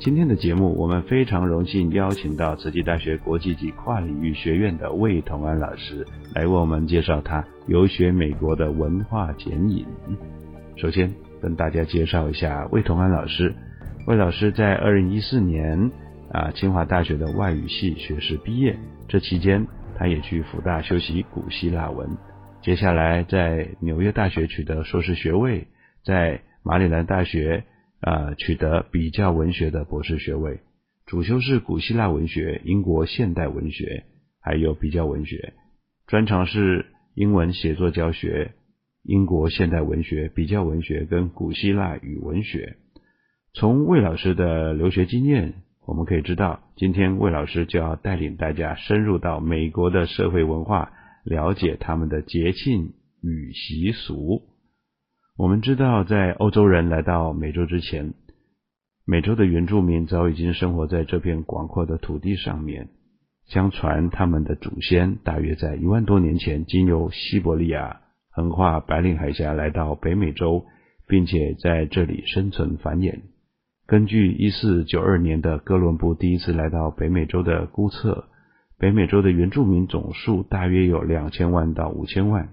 今天的节目，我们非常荣幸邀请到慈济大学国际级跨领域学院的魏同安老师来为我们介绍他游学美国的文化剪影。首先跟大家介绍一下魏同安老师。魏老师在二零一四年啊清华大学的外语系学士毕业，这期间他也去辅大修习古希腊文。接下来在纽约大学取得硕士学位，在马里兰大学。呃，取得比较文学的博士学位，主修是古希腊文学、英国现代文学，还有比较文学，专长是英文写作教学、英国现代文学、比较文学跟古希腊语文学。从魏老师的留学经验，我们可以知道，今天魏老师就要带领大家深入到美国的社会文化，了解他们的节庆与习俗。我们知道，在欧洲人来到美洲之前，美洲的原住民早已经生活在这片广阔的土地上面。相传，他们的祖先大约在一万多年前，经由西伯利亚横跨白令海峡来到北美洲，并且在这里生存繁衍。根据一四九二年的哥伦布第一次来到北美洲的估测，北美洲的原住民总数大约有两千万到五千万。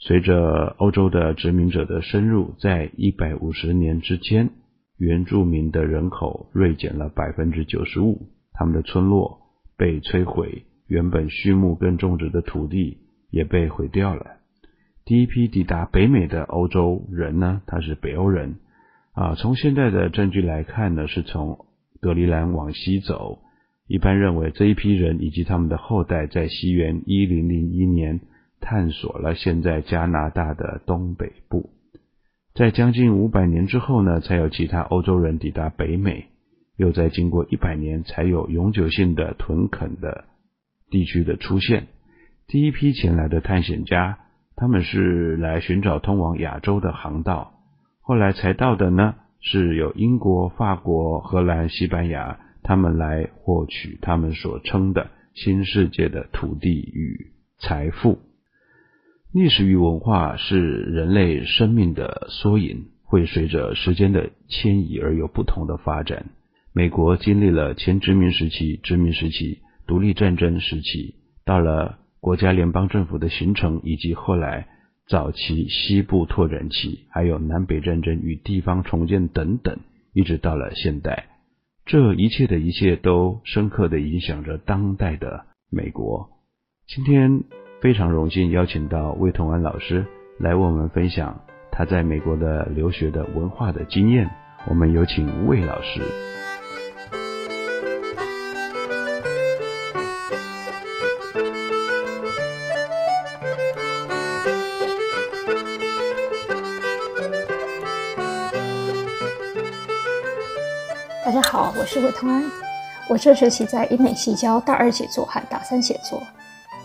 随着欧洲的殖民者的深入，在一百五十年之间，原住民的人口锐减了百分之九十五，他们的村落被摧毁，原本畜牧跟种植的土地也被毁掉了。第一批抵达北美的欧洲人呢，他是北欧人啊。从现在的证据来看呢，是从格陵兰往西走。一般认为这一批人以及他们的后代，在西元一零零一年。探索了现在加拿大的东北部，在将近五百年之后呢，才有其他欧洲人抵达北美，又在经过一百年，才有永久性的屯垦的地区的出现。第一批前来的探险家，他们是来寻找通往亚洲的航道，后来才到的呢，是有英国、法国、荷兰、西班牙，他们来获取他们所称的新世界的土地与财富。历史与文化是人类生命的缩影，会随着时间的迁移而有不同的发展。美国经历了前殖民时期、殖民时期、独立战争时期，到了国家联邦政府的形成，以及后来早期西部拓展期，还有南北战争与地方重建等等，一直到了现代。这一切的一切都深刻的影响着当代的美国。今天。非常荣幸邀请到魏同安老师来为我们分享他在美国的留学的文化的经验。我们有请魏老师。大家好，我是魏同安，我这学期在英美系教大二写作和大三写作。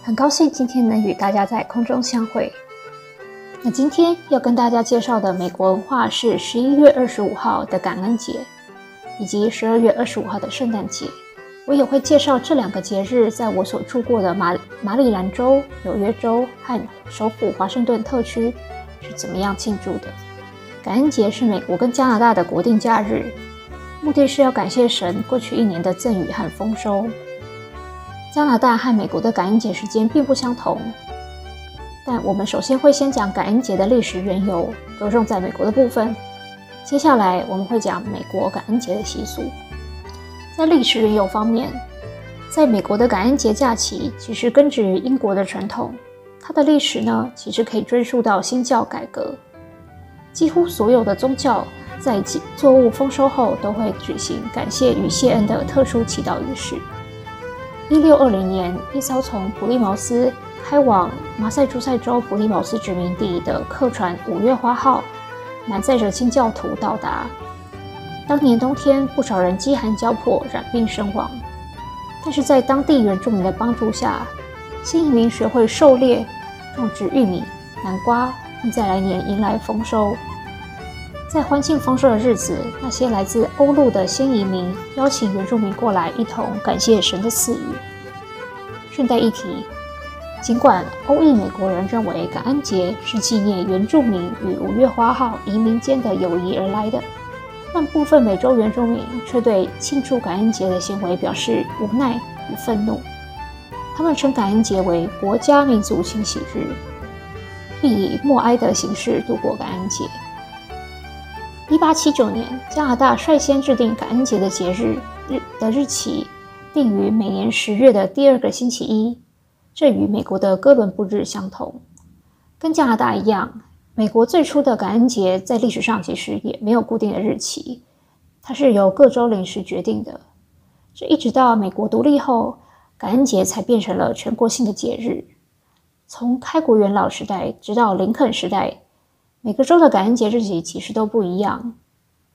很高兴今天能与大家在空中相会。那今天要跟大家介绍的美国文化是十一月二十五号的感恩节，以及十二月二十五号的圣诞节。我也会介绍这两个节日在我所住过的马马里兰州、纽约州和首府华盛顿特区是怎么样庆祝的。感恩节是美国跟加拿大的国定假日，目的是要感谢神过去一年的赠予和丰收。加拿大和美国的感恩节时间并不相同，但我们首先会先讲感恩节的历史缘由，着重在美国的部分。接下来我们会讲美国感恩节的习俗。在历史缘由方面，在美国的感恩节假期其实根植于英国的传统，它的历史呢其实可以追溯到新教改革。几乎所有的宗教在作物丰收后都会举行感谢与谢恩的特殊祈祷仪式。一六二零年，一艘从普利茅斯开往马赛诸塞州普利茅斯殖民地的客船“五月花号”满载着清教徒到达。当年冬天，不少人饥寒交迫，染病身亡。但是在当地原住民的帮助下，新移民学会狩猎、种植玉米、南瓜。并在来年迎来丰收。在欢庆丰收的日子，那些来自欧陆的新移民邀请原住民过来，一同感谢神的赐予。顺带一提，尽管欧裔美国人认为感恩节是纪念原住民与五月花号移民间的友谊而来的，但部分美洲原住民却对庆祝感恩节的行为表示无奈与愤怒。他们称感恩节为国家民族清洗日。并以默哀的形式度过感恩节。一八七九年，加拿大率先制定感恩节的节日日的日期定于每年十月的第二个星期一，这与美国的哥伦布日相同。跟加拿大一样，美国最初的感恩节在历史上其实也没有固定的日期，它是由各州临时决定的。这一直到美国独立后，感恩节才变成了全国性的节日。从开国元老时代直到林肯时代，每个州的感恩节日期其实都不一样。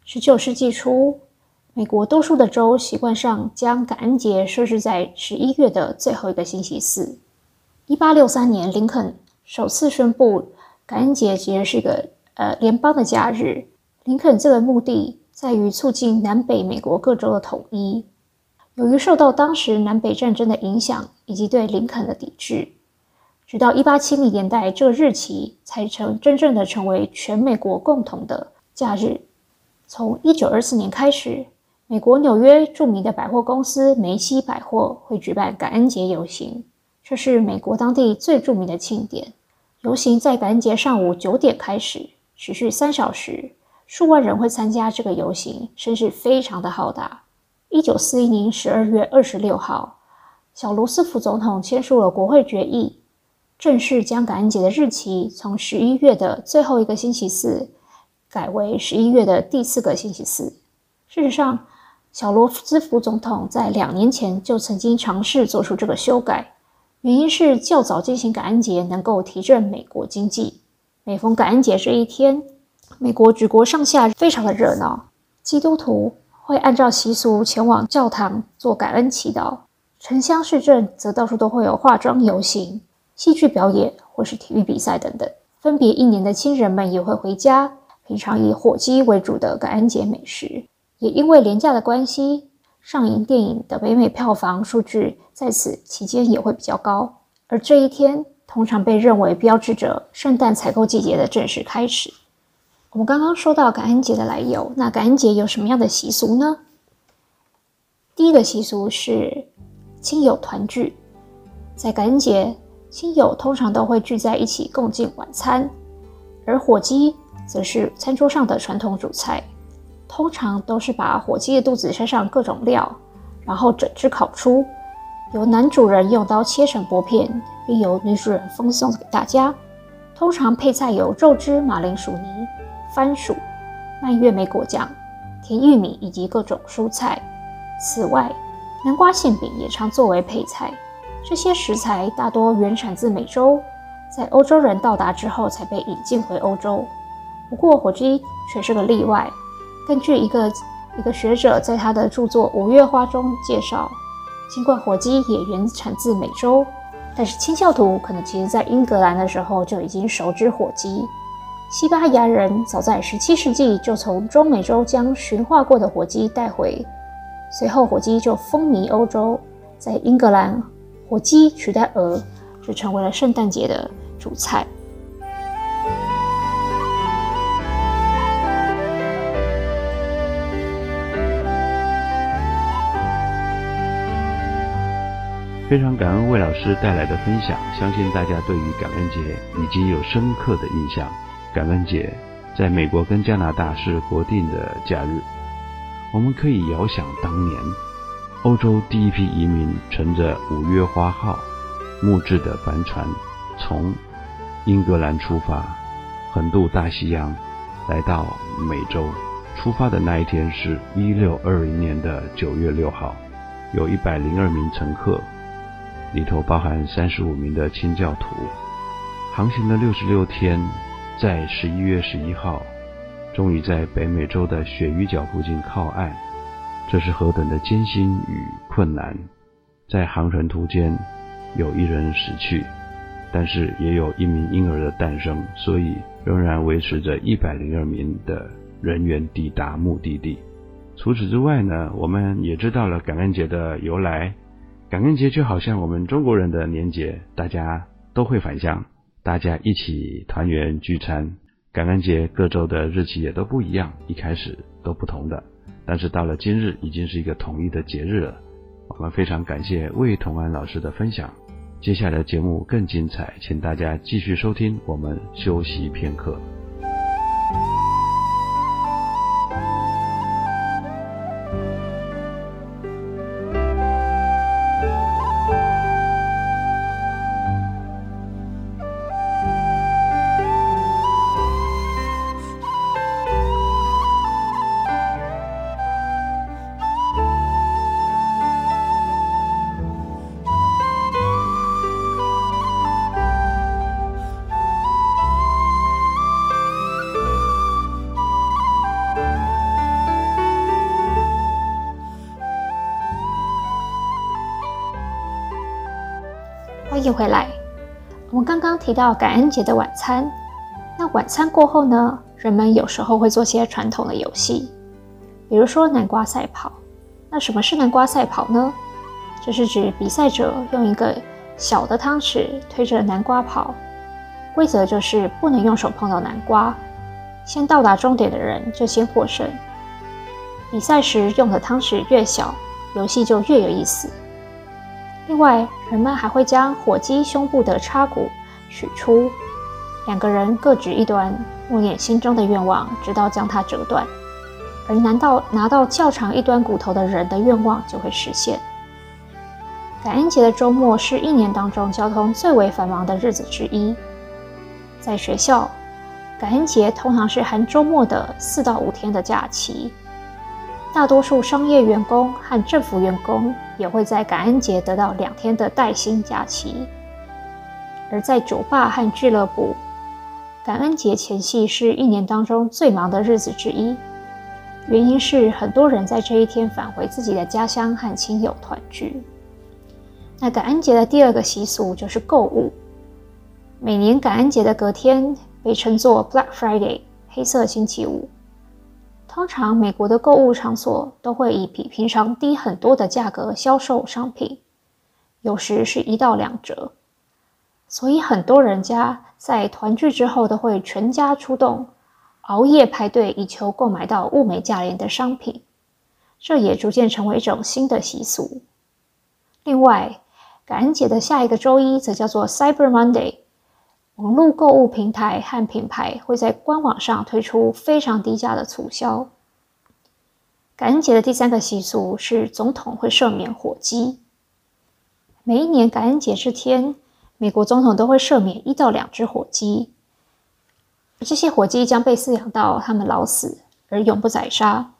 十九世纪初，美国多数的州习惯上将感恩节设置在十一月的最后一个星期四。一八六三年，林肯首次宣布感恩节其实是个呃联邦的假日。林肯这个目的在于促进南北美国各州的统一。由于受到当时南北战争的影响以及对林肯的抵制。直到一八七零年代，这个日期才成真正的成为全美国共同的假日。从一九二四年开始，美国纽约著名的百货公司梅西百货会举办感恩节游行，这是美国当地最著名的庆典。游行在感恩节上午九点开始，持续三小时，数万人会参加这个游行，声势非常的浩大。一九四一年十二月二十六号，小罗斯福总统签署了国会决议。正式将感恩节的日期从十一月的最后一个星期四改为十一月的第四个星期四。事实上，小罗斯福总统在两年前就曾经尝试做出这个修改，原因是较早进行感恩节能够提振美国经济。每逢感恩节这一天，美国举国上下非常的热闹，基督徒会按照习俗前往教堂做感恩祈祷，城乡市镇则到处都会有化妆游行。戏剧表演或是体育比赛等等，分别一年的亲人们也会回家，品尝以火鸡为主的感恩节美食。也因为廉价的关系，上映电影的北美票房数据在此期间也会比较高。而这一天通常被认为标志着圣诞采购季节的正式开始。我们刚刚说到感恩节的来由，那感恩节有什么样的习俗呢？第一个习俗是亲友团聚，在感恩节。亲友通常都会聚在一起共进晚餐，而火鸡则是餐桌上的传统主菜。通常都是把火鸡的肚子塞上各种料，然后整只烤出，由男主人用刀切成薄片，并由女主人分送给大家。通常配菜有肉汁、马铃薯泥、番薯、蔓越莓果酱、甜玉米以及各种蔬菜。此外，南瓜馅饼也常作为配菜。这些食材大多原产自美洲，在欧洲人到达之后才被引进回欧洲。不过火鸡却是个例外。根据一个一个学者在他的著作《五月花》中介绍，尽管火鸡也原产自美洲，但是清教徒可能其实在英格兰的时候就已经熟知火鸡。西班牙人早在17世纪就从中美洲将驯化过的火鸡带回随后火鸡就风靡欧洲，在英格兰，火鸡取代鹅，就成为了圣诞节的主菜。非常感恩魏老师带来的分享，相信大家对于感恩节已经有深刻的印象。感恩节在美国跟加拿大是国定的假日。我们可以遥想当年，欧洲第一批移民乘着“五月花号”木质的帆船，从英格兰出发，横渡大西洋，来到美洲。出发的那一天是一六二零年的九月六号，有一百零二名乘客。里头包含三十五名的清教徒，航行了六十六天，在十一月十一号，终于在北美洲的鳕鱼角附近靠岸。这是何等的艰辛与困难！在航程途间，有一人死去，但是也有一名婴儿的诞生，所以仍然维持着一百零二名的人员抵达目的地。除此之外呢，我们也知道了感恩节的由来。感恩节就好像我们中国人的年节，大家都会返乡，大家一起团圆聚餐。感恩节各州的日期也都不一样，一开始都不同的，但是到了今日已经是一个统一的节日了。我们非常感谢魏同安老师的分享，接下来的节目更精彩，请大家继续收听。我们休息片刻。迎回来。我们刚刚提到感恩节的晚餐，那晚餐过后呢，人们有时候会做些传统的游戏，比如说南瓜赛跑。那什么是南瓜赛跑呢？就是指比赛者用一个小的汤匙推着南瓜跑，规则就是不能用手碰到南瓜，先到达终点的人就先获胜。比赛时用的汤匙越小，游戏就越有意思。另外，人们还会将火鸡胸部的叉骨取出，两个人各执一端，默念心中的愿望，直到将它折断。而拿到拿到较长一端骨头的人的愿望就会实现。感恩节的周末是一年当中交通最为繁忙的日子之一，在学校，感恩节通常是含周末的四到五天的假期。大多数商业员工和政府员工也会在感恩节得到两天的带薪假期，而在酒吧和俱乐部，感恩节前夕是一年当中最忙的日子之一。原因是很多人在这一天返回自己的家乡和亲友团聚。那感恩节的第二个习俗就是购物。每年感恩节的隔天被称作 Black Friday（ 黑色星期五）。通常，美国的购物场所都会以比平常低很多的价格销售商品，有时是一到两折。所以，很多人家在团聚之后都会全家出动，熬夜排队，以求购买到物美价廉的商品。这也逐渐成为一种新的习俗。另外，感恩节的下一个周一则叫做 Cyber Monday。网络购物平台和品牌会在官网上推出非常低价的促销。感恩节的第三个习俗是总统会赦免火鸡。每一年感恩节这天，美国总统都会赦免一到两只火鸡，这些火鸡将被饲养到它们老死而永不宰杀。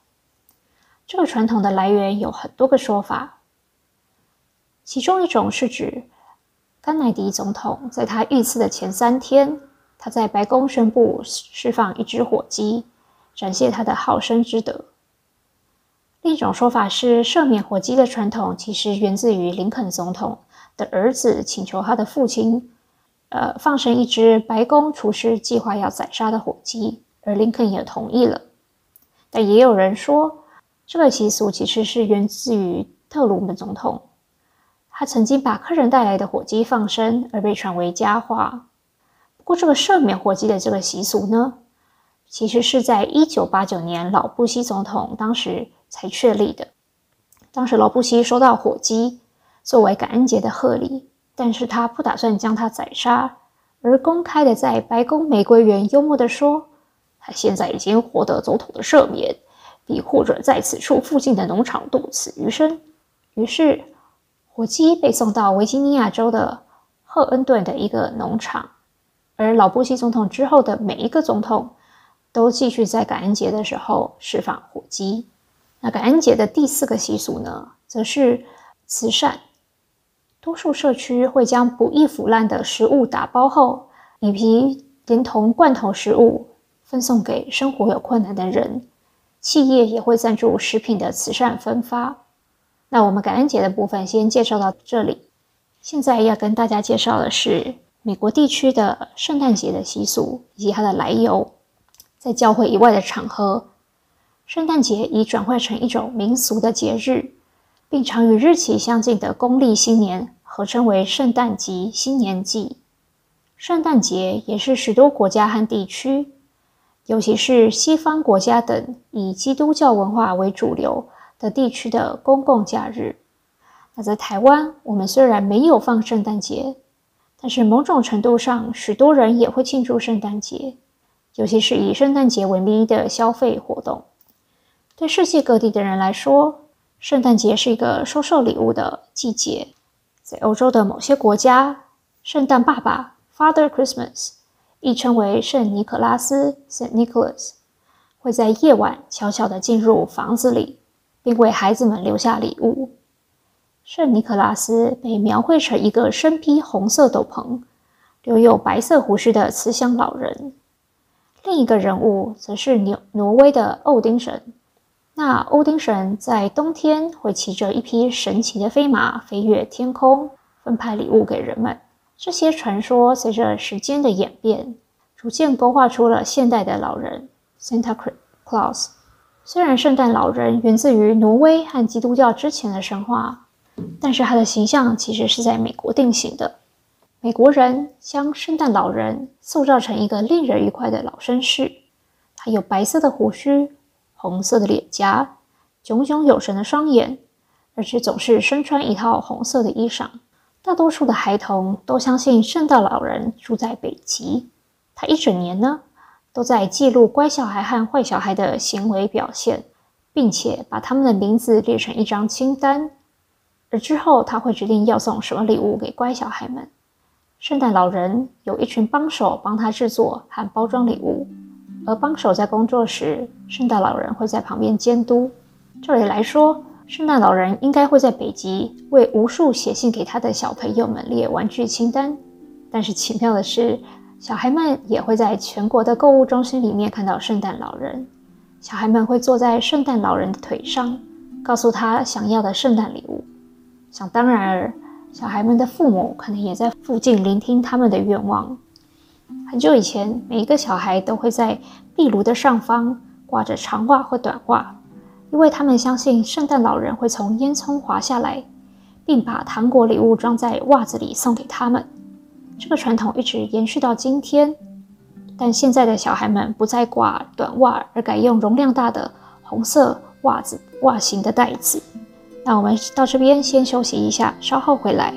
这个传统的来源有很多个说法，其中一种是指。甘乃迪总统在他遇刺的前三天，他在白宫宣布释放一只火鸡，展现他的好生之德。另一种说法是，赦免火鸡的传统其实源自于林肯总统的儿子请求他的父亲，呃，放生一只白宫厨师计划要宰杀的火鸡，而林肯也同意了。但也有人说，这个习俗其实是源自于特鲁门总统，他曾经把客人带来的火鸡放生，而被传为佳话。不过，这个赦免火鸡的这个习俗呢，其实是在一九八九年老布希总统当时才确立的。当时老布希收到火鸡作为感恩节的贺礼，但是他不打算将它宰杀，而公开的在白宫玫瑰园幽默的说：“他现在已经获得总统的赦免。”亦或者在此处附近的农场度此余生。于是，火鸡被送到维吉尼亚州的赫恩顿的一个农场。而老布希总统之后的每一个总统都继续在感恩节的时候释放火鸡。那感恩节的第四个习俗呢，则是慈善。多数社区会将不易腐烂的食物打包后，以及连同罐头食物分送给生活有困难的人。企业也会赞助食品的慈善分发。那我们感恩节的部分先介绍到这里。现在要跟大家介绍的是美国地区的圣诞节的习俗以及它的来由。在教会以外的场合，圣诞节已转换成一种民俗的节日，并常与日期相近的公历新年合称为圣诞节、新年祭。圣诞节也是许多国家和地区。尤其是西方国家等以基督教文化为主流的地区的公共假日。那在台湾，我们虽然没有放圣诞节，但是某种程度上，许多人也会庆祝圣诞节，尤其是以圣诞节为名义的消费活动。对世界各地的人来说，圣诞节是一个收受礼物的季节。在欧洲的某些国家，圣诞爸爸 （Father Christmas）。亦称为圣尼可拉斯 （Saint Nicholas），会在夜晚悄悄地进入房子里，并为孩子们留下礼物。圣尼可拉斯被描绘成一个身披红色斗篷、留有白色胡须的慈祥老人。另一个人物则是挪挪威的欧丁神。那欧丁神在冬天会骑着一匹神奇的飞马飞越天空，分派礼物给人们。这些传说随着时间的演变，逐渐勾画出了现代的老人 Santa Claus。虽然圣诞老人源自于挪威和基督教之前的神话，但是他的形象其实是在美国定型的。美国人将圣诞老人塑造成一个令人愉快的老绅士，他有白色的胡须、红色的脸颊、炯炯有神的双眼，而且总是身穿一套红色的衣裳。大多数的孩童都相信圣诞老人住在北极，他一整年呢都在记录乖小孩和坏小孩的行为表现，并且把他们的名字列成一张清单。而之后他会决定要送什么礼物给乖小孩们。圣诞老人有一群帮手帮他制作和包装礼物，而帮手在工作时，圣诞老人会在旁边监督。照理来说。圣诞老人应该会在北极为无数写信给他的小朋友们列玩具清单，但是奇妙的是，小孩们也会在全国的购物中心里面看到圣诞老人。小孩们会坐在圣诞老人的腿上，告诉他想要的圣诞礼物。想当然尔，小孩们的父母可能也在附近聆听他们的愿望。很久以前，每一个小孩都会在壁炉的上方挂着长袜或短袜。因为他们相信圣诞老人会从烟囱滑下来，并把糖果礼物装在袜子里送给他们。这个传统一直延续到今天。但现在的小孩们不再挂短袜，而改用容量大的红色袜子袜型的袋子。那我们到这边先休息一下，稍后回来。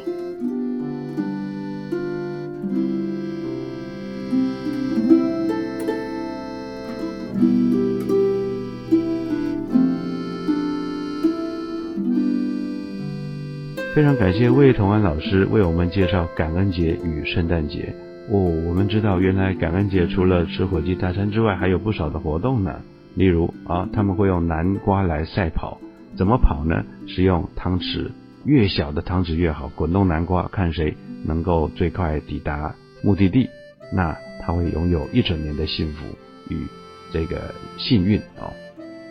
非常感谢魏同安老师为我们介绍感恩节与圣诞节。哦，我们知道原来感恩节除了吃火鸡大餐之外，还有不少的活动呢。例如啊，他们会用南瓜来赛跑，怎么跑呢？是用汤匙，越小的汤匙越好，滚动南瓜，看谁能够最快抵达目的地，那他会拥有一整年的幸福与这个幸运哦。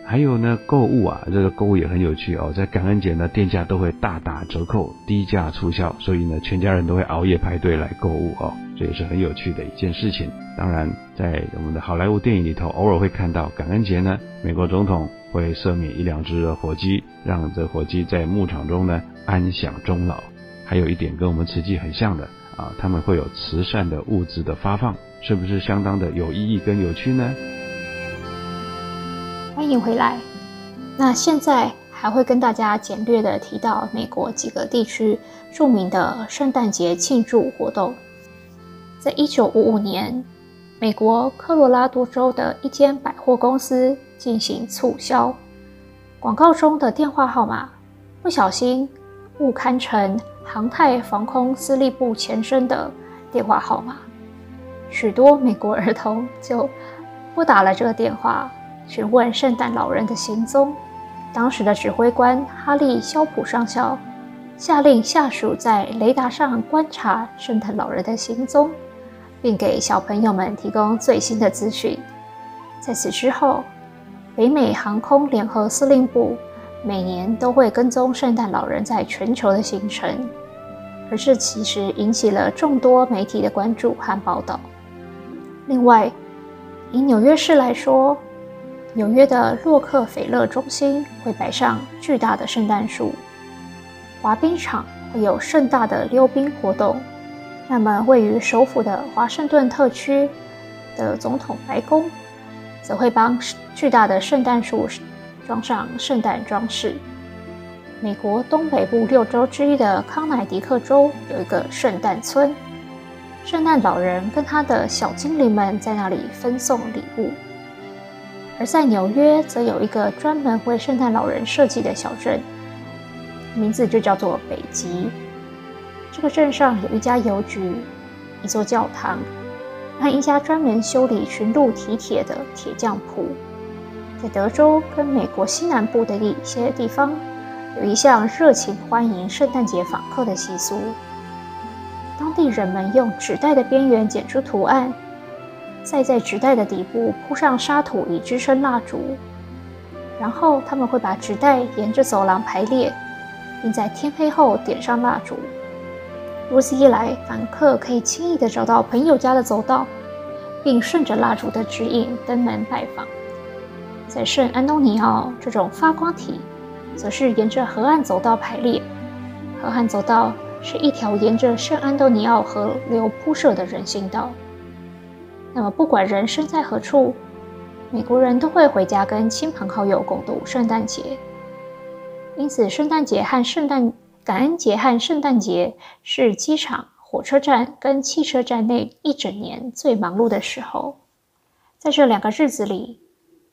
还有呢，购物啊，这个购物也很有趣哦。在感恩节呢，店家都会大打折扣、低价促销，所以呢，全家人都会熬夜排队来购物哦。这也是很有趣的一件事情。当然，在我们的好莱坞电影里头，偶尔会看到感恩节呢，美国总统会赦免一两只火鸡，让这火鸡在牧场中呢安享终老。还有一点跟我们慈济很像的啊，他们会有慈善的物资的发放，是不是相当的有意义跟有趣呢？欢迎回来。那现在还会跟大家简略的提到美国几个地区著名的圣诞节庆祝活动。在一九五五年，美国科罗拉多州的一间百货公司进行促销，广告中的电话号码不小心误刊成航太防空司令部前身的电话号码，许多美国儿童就拨打了这个电话。询问圣诞老人的行踪。当时的指挥官哈利·肖普上校下令下属在雷达上观察圣诞老人的行踪，并给小朋友们提供最新的资讯。在此之后，北美航空联合司令部每年都会跟踪圣诞老人在全球的行程，而这其实引起了众多媒体的关注和报道。另外，以纽约市来说，纽约的洛克菲勒中心会摆上巨大的圣诞树，滑冰场会有盛大的溜冰活动。那么，位于首府的华盛顿特区的总统白宫，则会帮巨大的圣诞树装上圣诞装饰。美国东北部六州之一的康乃狄克州有一个圣诞村，圣诞老人跟他的小精灵们在那里分送礼物。而在纽约，则有一个专门为圣诞老人设计的小镇，名字就叫做北极。这个镇上有一家邮局、一座教堂和一家专门修理驯鹿蹄铁的铁匠铺。在德州跟美国西南部的一些地方，有一项热情欢迎圣诞节访客的习俗。当地人们用纸袋的边缘剪出图案。再在纸袋的底部铺上沙土以支撑蜡烛，然后他们会把纸袋沿着走廊排列，并在天黑后点上蜡烛。如此一来，访客可以轻易地找到朋友家的走道，并顺着蜡烛的指引登门拜访。在圣安东尼奥，这种发光体则是沿着河岸走道排列。河岸走道是一条沿着圣安东尼奥河流铺设的人行道。那么，不管人身在何处，美国人都会回家跟亲朋好友共度圣诞节。因此，圣诞节和圣诞感恩节和圣诞节是机场、火车站跟汽车站内一整年最忙碌的时候。在这两个日子里，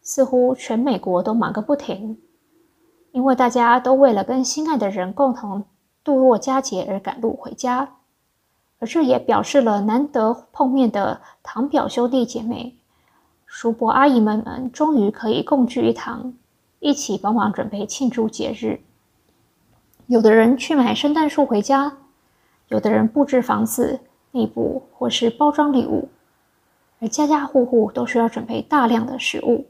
似乎全美国都忙个不停，因为大家都为了跟心爱的人共同度过佳节而赶路回家。而这也表示了难得碰面的堂表兄弟姐妹、叔伯阿姨们们终于可以共聚一堂，一起帮忙准备庆祝节日。有的人去买圣诞树回家，有的人布置房子内部或是包装礼物，而家家户户都需要准备大量的食物。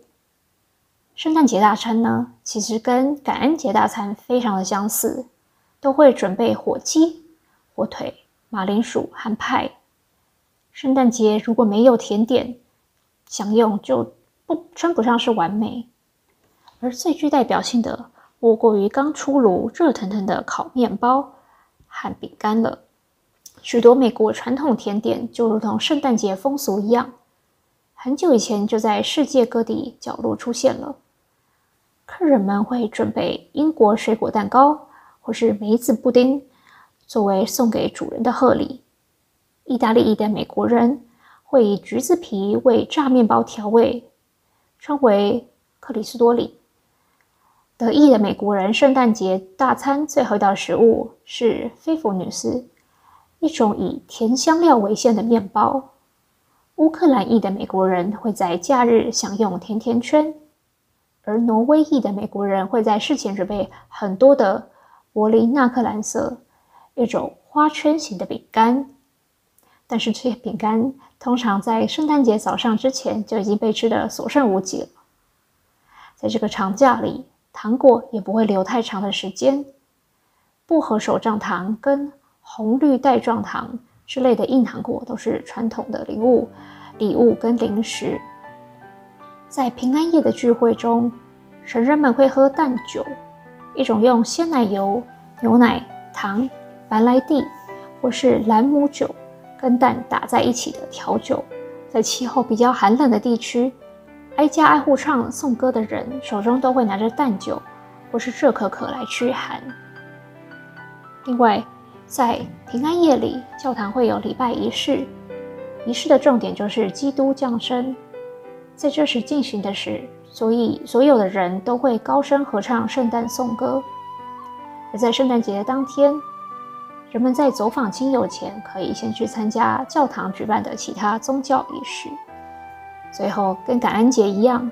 圣诞节大餐呢，其实跟感恩节大餐非常的相似，都会准备火鸡、火腿。马铃薯和派，圣诞节如果没有甜点享用，就不称不上是完美。而最具代表性的，莫过于刚出炉、热腾腾的烤面包和饼干了。许多美国传统甜点就如同圣诞节风俗一样，很久以前就在世界各地角落出现了。客人们会准备英国水果蛋糕，或是梅子布丁。作为送给主人的贺礼，意大利裔的美国人会以橘子皮为炸面包调味，称为克里斯多里。德意的美国人圣诞节大餐最后一道食物是菲弗女斯，一种以甜香料为馅的面包。乌克兰裔的美国人会在假日享用甜甜圈，而挪威裔的美国人会在事前准备很多的柏林纳克蓝色。一种花圈形的饼干，但是这些饼干通常在圣诞节早上之前就已经被吃的所剩无几了。在这个长假里，糖果也不会留太长的时间。薄荷手杖糖跟红绿带状糖之类的硬糖果都是传统的礼物、礼物跟零食。在平安夜的聚会中，神人们会喝蛋酒，一种用鲜奶油、牛奶、糖、白兰地或是兰姆酒跟蛋打在一起的调酒。在气候比较寒冷的地区，挨家挨户唱颂歌的人手中都会拿着蛋酒或是热可可来驱寒。另外，在平安夜里，教堂会有礼拜仪式，仪式的重点就是基督降生。在这时进行的是，所以所有的人都会高声合唱圣诞颂歌。而在圣诞节的当天，人们在走访亲友前，可以先去参加教堂举办的其他宗教仪式。最后，跟感恩节一样，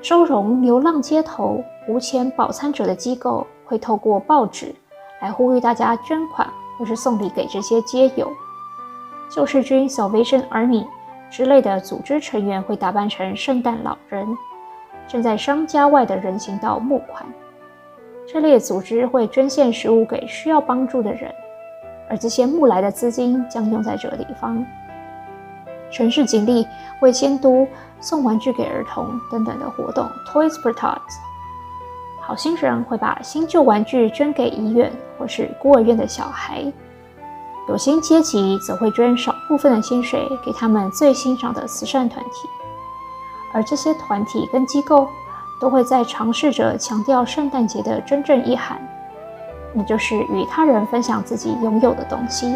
收容流浪街头无钱饱餐者的机构会透过报纸。来呼吁大家捐款或是送礼给这些街友。救世军 （Salvation Army） 之类的组织成员会打扮成圣诞老人，正在商家外的人行道募款。这类组织会捐献食物给需要帮助的人，而这些募来的资金将用在这个地方。城市警力会监督送玩具给儿童等等的活动 （Toys for Tots）。好心人会把新旧玩具捐给医院或是孤儿院的小孩，有心阶级则会捐少部分的薪水给他们最欣赏的慈善团体，而这些团体跟机构都会在尝试着强调圣诞节的真正意涵，那就是与他人分享自己拥有的东西。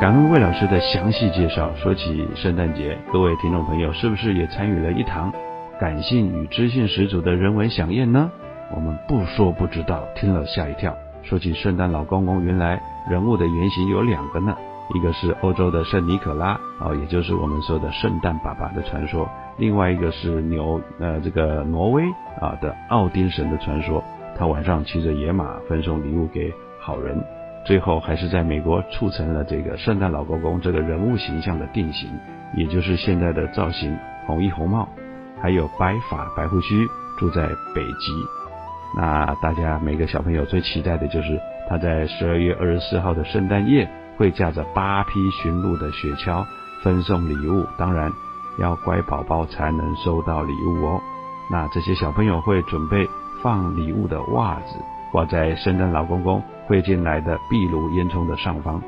感恩魏老师的详细介绍。说起圣诞节，各位听众朋友是不是也参与了一堂感性与知性十足的人文飨宴呢？我们不说不知道，听了吓一跳。说起圣诞老公公，原来人物的原型有两个呢，一个是欧洲的圣尼可拉啊，也就是我们说的圣诞爸爸的传说；另外一个是牛呃这个挪威啊的奥丁神的传说，他晚上骑着野马分送礼物给好人。最后还是在美国促成了这个圣诞老公公这个人物形象的定型，也就是现在的造型，红衣红帽，还有白发白胡须，住在北极。那大家每个小朋友最期待的就是他在十二月二十四号的圣诞夜会驾着八匹驯鹿的雪橇分送礼物，当然要乖宝宝才能收到礼物哦。那这些小朋友会准备放礼物的袜子挂在圣诞老公公。会进来的壁炉烟囱的上方，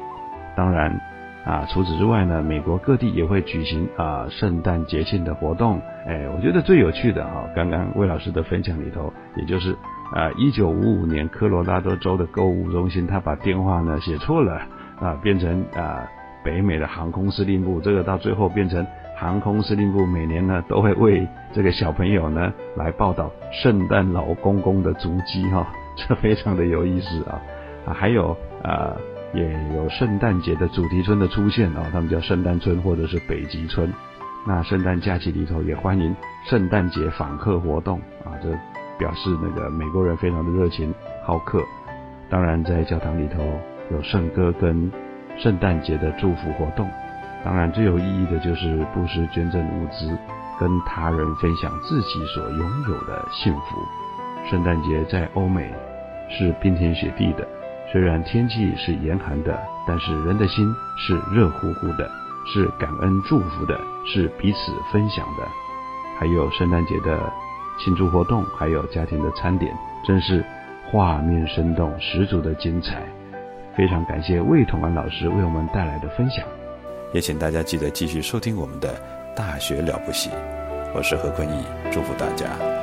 当然啊，除此之外呢，美国各地也会举行啊圣诞节庆的活动。哎，我觉得最有趣的哈，刚刚魏老师的分享里头，也就是啊，一九五五年科罗拉多州的购物中心，他把电话呢写错了啊，变成啊北美的航空司令部，这个到最后变成航空司令部每年呢都会为这个小朋友呢来报道圣诞老公公的足迹哈，这非常的有意思啊。啊，还有啊，也有圣诞节的主题村的出现哦，他们叫圣诞村或者是北极村。那圣诞假期里头也欢迎圣诞节访客活动啊，这表示那个美国人非常的热情好客。当然，在教堂里头有圣歌跟圣诞节的祝福活动。当然，最有意义的就是布施捐赠物资，跟他人分享自己所拥有的幸福。圣诞节在欧美是冰天雪地的。虽然天气是严寒的，但是人的心是热乎乎的，是感恩祝福的，是彼此分享的。还有圣诞节的庆祝活动，还有家庭的餐点，真是画面生动，十足的精彩。非常感谢魏同安老师为我们带来的分享，也请大家记得继续收听我们的《大学了不起》，我是何坤义，祝福大家。